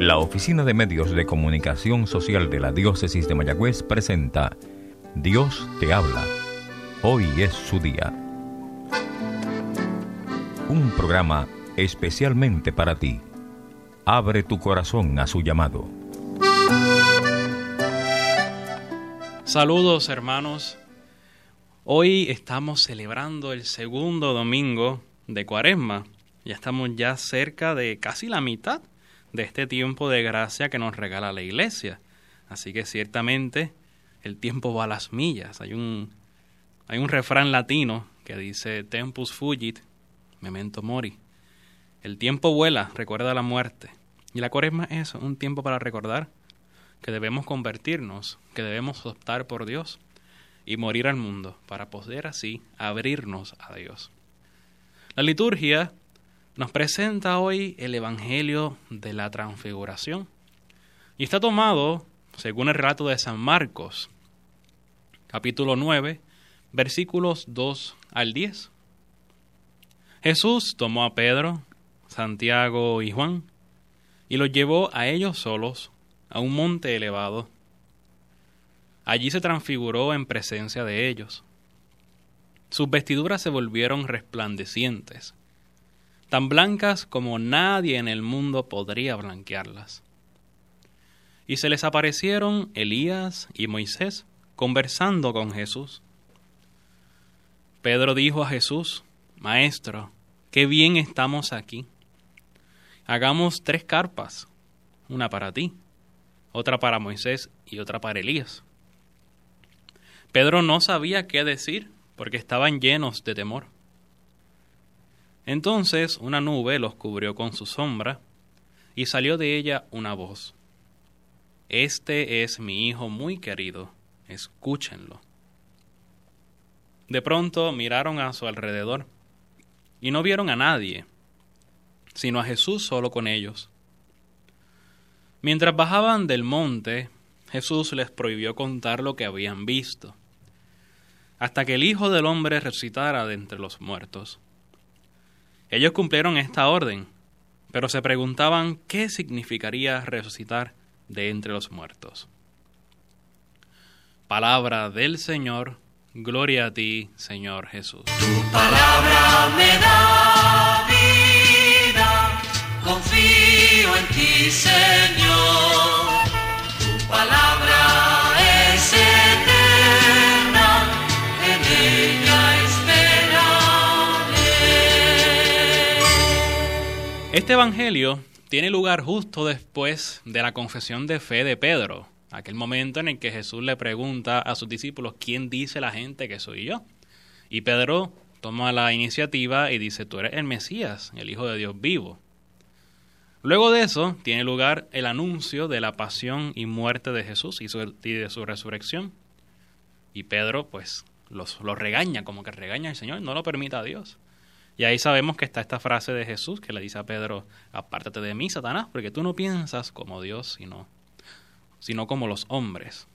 La Oficina de Medios de Comunicación Social de la Diócesis de Mayagüez presenta Dios te habla. Hoy es su día. Un programa especialmente para ti. Abre tu corazón a su llamado. Saludos hermanos. Hoy estamos celebrando el segundo domingo de Cuaresma. Ya estamos ya cerca de casi la mitad de este tiempo de gracia que nos regala la iglesia. Así que ciertamente el tiempo va a las millas. Hay un, hay un refrán latino que dice tempus fugit, memento mori. El tiempo vuela, recuerda la muerte. Y la cuaresma es un tiempo para recordar que debemos convertirnos, que debemos optar por Dios y morir al mundo para poder así abrirnos a Dios. La liturgia nos presenta hoy el Evangelio de la Transfiguración y está tomado según el relato de San Marcos, capítulo 9, versículos 2 al 10. Jesús tomó a Pedro, Santiago y Juan y los llevó a ellos solos a un monte elevado. Allí se transfiguró en presencia de ellos. Sus vestiduras se volvieron resplandecientes tan blancas como nadie en el mundo podría blanquearlas. Y se les aparecieron Elías y Moisés conversando con Jesús. Pedro dijo a Jesús, Maestro, qué bien estamos aquí. Hagamos tres carpas, una para ti, otra para Moisés y otra para Elías. Pedro no sabía qué decir porque estaban llenos de temor. Entonces una nube los cubrió con su sombra, y salió de ella una voz. Este es mi Hijo muy querido, escúchenlo. De pronto miraron a su alrededor, y no vieron a nadie, sino a Jesús solo con ellos. Mientras bajaban del monte, Jesús les prohibió contar lo que habían visto, hasta que el Hijo del Hombre resucitara de entre los muertos. Ellos cumplieron esta orden, pero se preguntaban qué significaría resucitar de entre los muertos. Palabra del Señor, gloria a ti, Señor Jesús. Tu palabra me da vida, confío en ti, Señor. Este Evangelio tiene lugar justo después de la confesión de fe de Pedro, aquel momento en el que Jesús le pregunta a sus discípulos, ¿quién dice la gente que soy yo? Y Pedro toma la iniciativa y dice, tú eres el Mesías, el Hijo de Dios vivo. Luego de eso tiene lugar el anuncio de la pasión y muerte de Jesús y, de su resurrección. Y Pedro pues los, los regaña, como que regaña al Señor, no lo permita a Dios. Y ahí sabemos que está esta frase de Jesús que le dice a Pedro, apártate de mí, Satanás, porque tú no piensas como Dios, sino, sino como los hombres.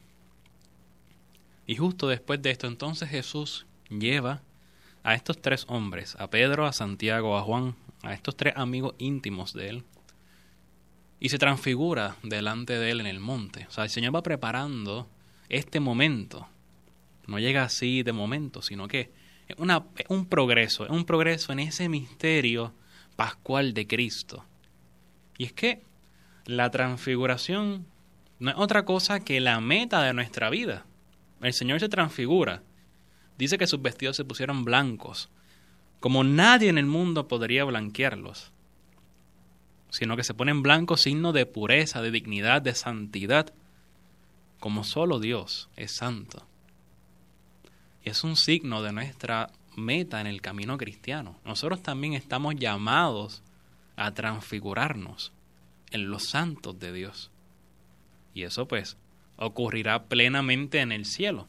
Y justo después de esto, entonces Jesús lleva a estos tres hombres, a Pedro, a Santiago, a Juan, a estos tres amigos íntimos de él, y se transfigura delante de él en el monte. O sea, el Señor va preparando este momento. No llega así de momento, sino que una, un progreso, es un progreso en ese misterio pascual de Cristo. Y es que la transfiguración no es otra cosa que la meta de nuestra vida. El Señor se transfigura. Dice que sus vestidos se pusieron blancos, como nadie en el mundo podría blanquearlos, sino que se ponen blancos signo de pureza, de dignidad, de santidad, como solo Dios es santo. Es un signo de nuestra meta en el camino cristiano. Nosotros también estamos llamados a transfigurarnos en los santos de Dios. Y eso pues ocurrirá plenamente en el cielo.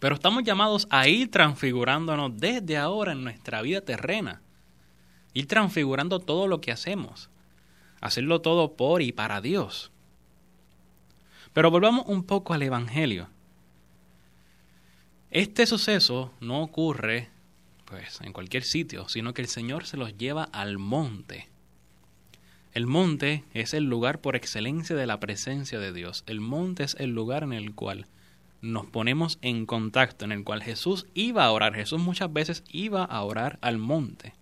Pero estamos llamados a ir transfigurándonos desde ahora en nuestra vida terrena. Ir transfigurando todo lo que hacemos. Hacerlo todo por y para Dios. Pero volvamos un poco al Evangelio. Este suceso no ocurre pues en cualquier sitio, sino que el Señor se los lleva al monte. El monte es el lugar por excelencia de la presencia de Dios. El monte es el lugar en el cual nos ponemos en contacto, en el cual Jesús iba a orar. Jesús muchas veces iba a orar al monte.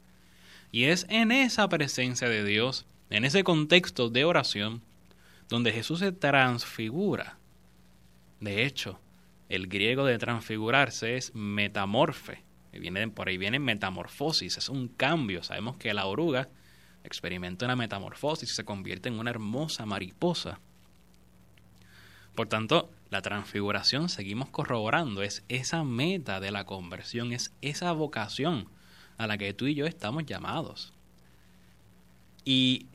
Y es en esa presencia de Dios, en ese contexto de oración, donde Jesús se transfigura. De hecho, el griego de transfigurarse es metamorfe. Viene, por ahí viene metamorfosis, es un cambio. Sabemos que la oruga experimenta una metamorfosis y se convierte en una hermosa mariposa. Por tanto, la transfiguración seguimos corroborando, es esa meta de la conversión, es esa vocación a la que tú y yo estamos llamados. Y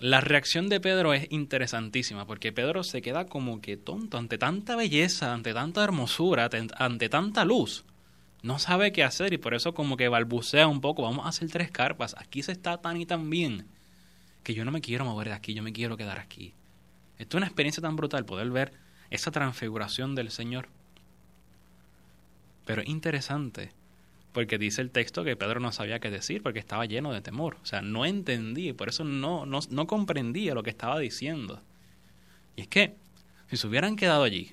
la reacción de Pedro es interesantísima, porque Pedro se queda como que tonto ante tanta belleza, ante tanta hermosura, ante tanta luz. No sabe qué hacer y por eso como que balbucea un poco, vamos a hacer tres carpas, aquí se está tan y tan bien, que yo no me quiero mover de aquí, yo me quiero quedar aquí. Esto es una experiencia tan brutal, poder ver esa transfiguración del Señor. Pero es interesante, porque dice el texto que Pedro no sabía qué decir porque estaba lleno de temor. O sea, no entendía por eso no, no, no comprendía lo que estaba diciendo. Y es que, si se hubieran quedado allí,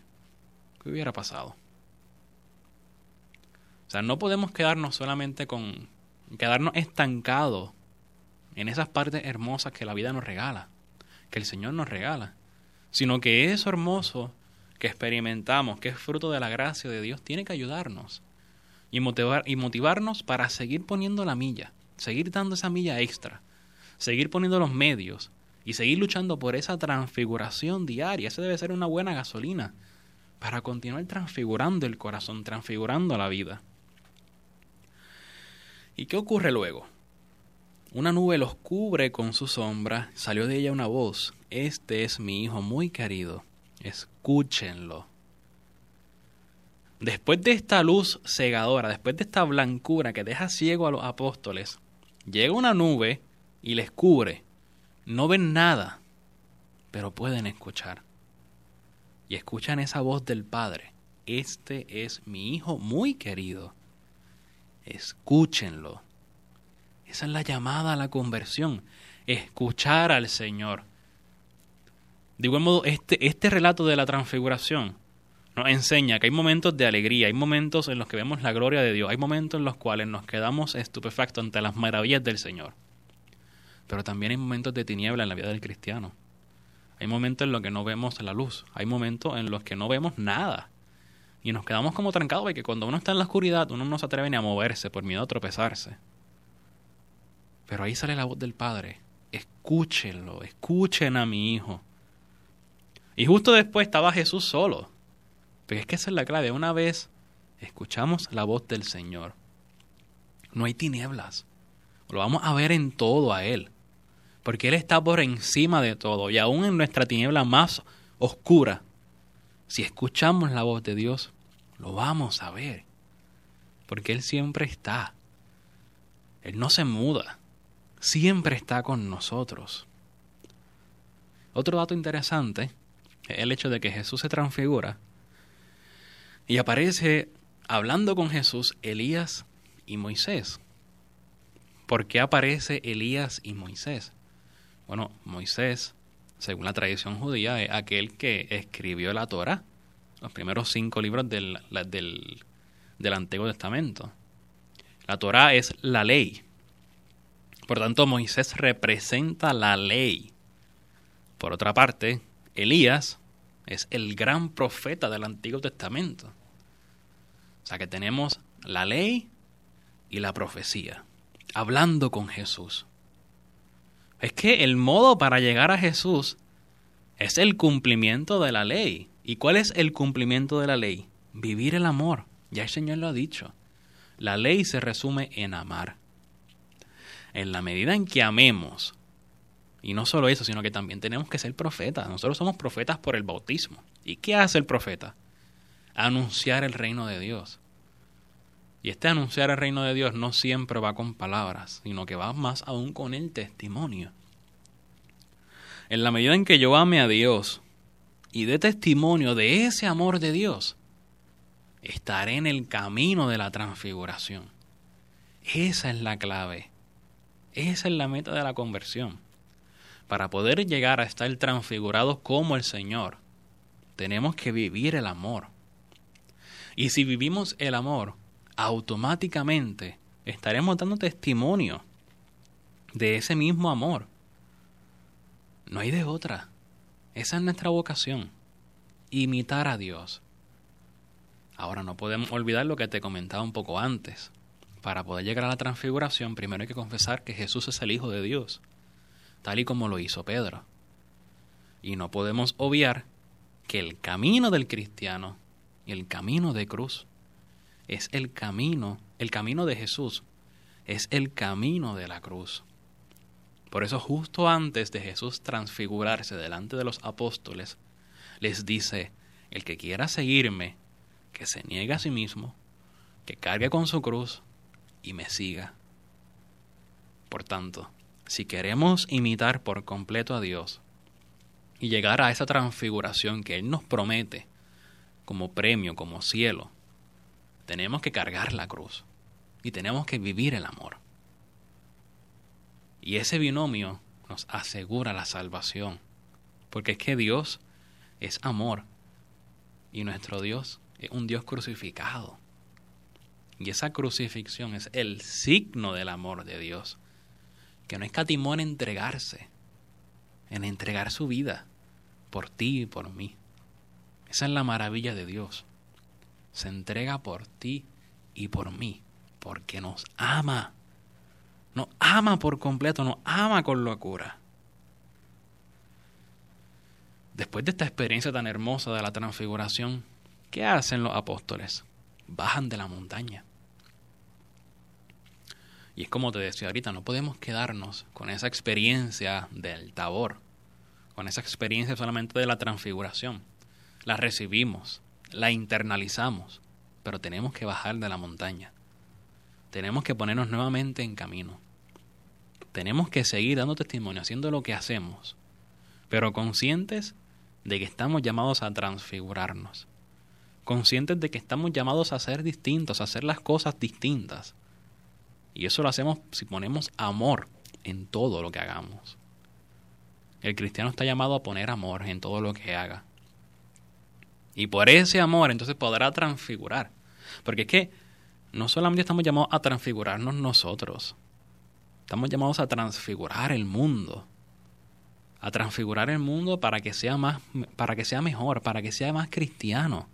¿qué hubiera pasado? O sea, no podemos quedarnos solamente con, quedarnos estancados en esas partes hermosas que la vida nos regala, que el Señor nos regala, sino que eso hermoso que experimentamos, que es fruto de la gracia de Dios, tiene que ayudarnos y, motivar, y motivarnos para seguir poniendo la milla, seguir dando esa milla extra, seguir poniendo los medios y seguir luchando por esa transfiguración diaria. Esa debe ser una buena gasolina para continuar transfigurando el corazón, transfigurando la vida. ¿Y qué ocurre luego? Una nube los cubre con su sombra, salió de ella una voz, Este es mi Hijo muy querido, escúchenlo. Después de esta luz cegadora, después de esta blancura que deja ciego a los apóstoles, llega una nube y les cubre. No ven nada, pero pueden escuchar. Y escuchan esa voz del Padre. Este es mi Hijo muy querido. Escúchenlo. Esa es la llamada a la conversión. Escuchar al Señor. De igual modo, este, este relato de la transfiguración nos enseña que hay momentos de alegría, hay momentos en los que vemos la gloria de Dios, hay momentos en los cuales nos quedamos estupefactos ante las maravillas del Señor. Pero también hay momentos de tiniebla en la vida del cristiano. Hay momentos en los que no vemos la luz, hay momentos en los que no vemos nada. Y nos quedamos como trancados porque cuando uno está en la oscuridad uno no se atreve ni a moverse por miedo a tropezarse. Pero ahí sale la voz del Padre. Escúchenlo, escuchen a mi hijo. Y justo después estaba Jesús solo. Pero es que esa es la clave. Una vez escuchamos la voz del Señor, no hay tinieblas. Lo vamos a ver en todo a Él. Porque Él está por encima de todo. Y aún en nuestra tiniebla más oscura, si escuchamos la voz de Dios, lo vamos a ver. Porque Él siempre está. Él no se muda. Siempre está con nosotros. Otro dato interesante es el hecho de que Jesús se transfigura y aparece hablando con Jesús Elías y Moisés. ¿Por qué aparece Elías y Moisés? Bueno, Moisés, según la tradición judía, es aquel que escribió la Torah, los primeros cinco libros del, del, del Antiguo Testamento. La Torah es la ley. Por tanto, Moisés representa la ley. Por otra parte, Elías es el gran profeta del Antiguo Testamento. O sea que tenemos la ley y la profecía, hablando con Jesús. Es que el modo para llegar a Jesús es el cumplimiento de la ley. ¿Y cuál es el cumplimiento de la ley? Vivir el amor. Ya el Señor lo ha dicho. La ley se resume en amar. En la medida en que amemos, y no solo eso, sino que también tenemos que ser profetas. Nosotros somos profetas por el bautismo. ¿Y qué hace el profeta? Anunciar el reino de Dios. Y este anunciar el reino de Dios no siempre va con palabras, sino que va más aún con el testimonio. En la medida en que yo ame a Dios y dé testimonio de ese amor de Dios, estaré en el camino de la transfiguración. Esa es la clave. Esa es la meta de la conversión. Para poder llegar a estar transfigurados como el Señor, tenemos que vivir el amor. Y si vivimos el amor, automáticamente estaremos dando testimonio de ese mismo amor. No hay de otra. Esa es nuestra vocación. Imitar a Dios. Ahora no podemos olvidar lo que te comentaba un poco antes. Para poder llegar a la transfiguración, primero hay que confesar que Jesús es el Hijo de Dios, tal y como lo hizo Pedro. Y no podemos obviar que el camino del cristiano y el camino de cruz es el camino, el camino de Jesús, es el camino de la cruz. Por eso justo antes de Jesús transfigurarse delante de los apóstoles, les dice, el que quiera seguirme, que se niegue a sí mismo, que cargue con su cruz y me siga. Por tanto, si queremos imitar por completo a Dios y llegar a esa transfiguración que Él nos promete como premio, como cielo, tenemos que cargar la cruz y tenemos que vivir el amor. Y ese binomio nos asegura la salvación, porque es que Dios es amor y nuestro Dios es un Dios crucificado. Y esa crucifixión es el signo del amor de Dios, que no escatimó en entregarse, en entregar su vida por ti y por mí. Esa es la maravilla de Dios. Se entrega por ti y por mí, porque nos ama. Nos ama por completo, nos ama con locura. Después de esta experiencia tan hermosa de la transfiguración, ¿qué hacen los apóstoles? Bajan de la montaña. Y es como te decía ahorita, no podemos quedarnos con esa experiencia del tabor, con esa experiencia solamente de la transfiguración la recibimos, la internalizamos, pero tenemos que bajar de la montaña. Tenemos que ponernos nuevamente en camino. Tenemos que seguir dando testimonio, haciendo lo que hacemos, pero conscientes de que estamos llamados a transfigurarnos. Conscientes de que estamos llamados a ser distintos, a hacer las cosas distintas. Y eso lo hacemos si ponemos amor en todo lo que hagamos. El cristiano está llamado a poner amor en todo lo que haga. Y por ese amor entonces podrá transfigurar. Porque es que no solamente estamos llamados a transfigurarnos nosotros, estamos llamados a transfigurar el mundo. A transfigurar el mundo para que sea más, para que sea mejor, para que sea más cristiano,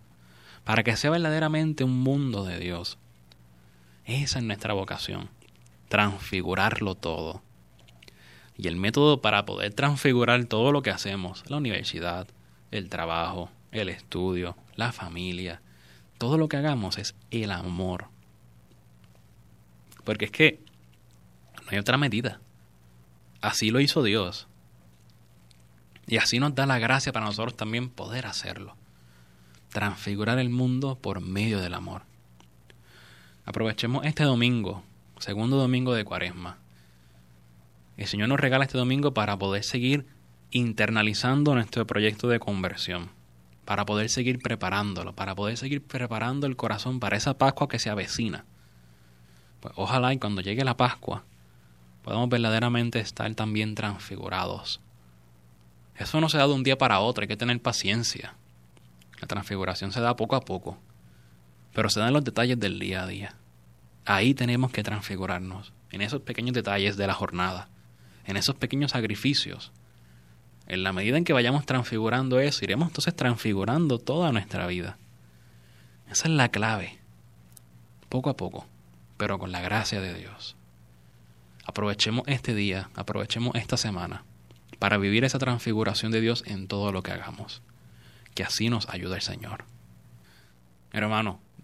para que sea verdaderamente un mundo de Dios. Esa es nuestra vocación, transfigurarlo todo. Y el método para poder transfigurar todo lo que hacemos, la universidad, el trabajo, el estudio, la familia, todo lo que hagamos es el amor. Porque es que no hay otra medida. Así lo hizo Dios. Y así nos da la gracia para nosotros también poder hacerlo. Transfigurar el mundo por medio del amor. Aprovechemos este domingo, segundo domingo de Cuaresma. El Señor nos regala este domingo para poder seguir internalizando nuestro proyecto de conversión para poder seguir preparándolo, para poder seguir preparando el corazón para esa Pascua que se avecina. Pues ojalá y cuando llegue la Pascua podamos verdaderamente estar también transfigurados. Eso no se da de un día para otro, hay que tener paciencia. La transfiguración se da poco a poco, pero se da en los detalles del día a día. Ahí tenemos que transfigurarnos, en esos pequeños detalles de la jornada, en esos pequeños sacrificios, en la medida en que vayamos transfigurando eso, iremos entonces transfigurando toda nuestra vida. Esa es la clave. Poco a poco, pero con la gracia de Dios. Aprovechemos este día, aprovechemos esta semana para vivir esa transfiguración de Dios en todo lo que hagamos. Que así nos ayude el Señor. Hermano,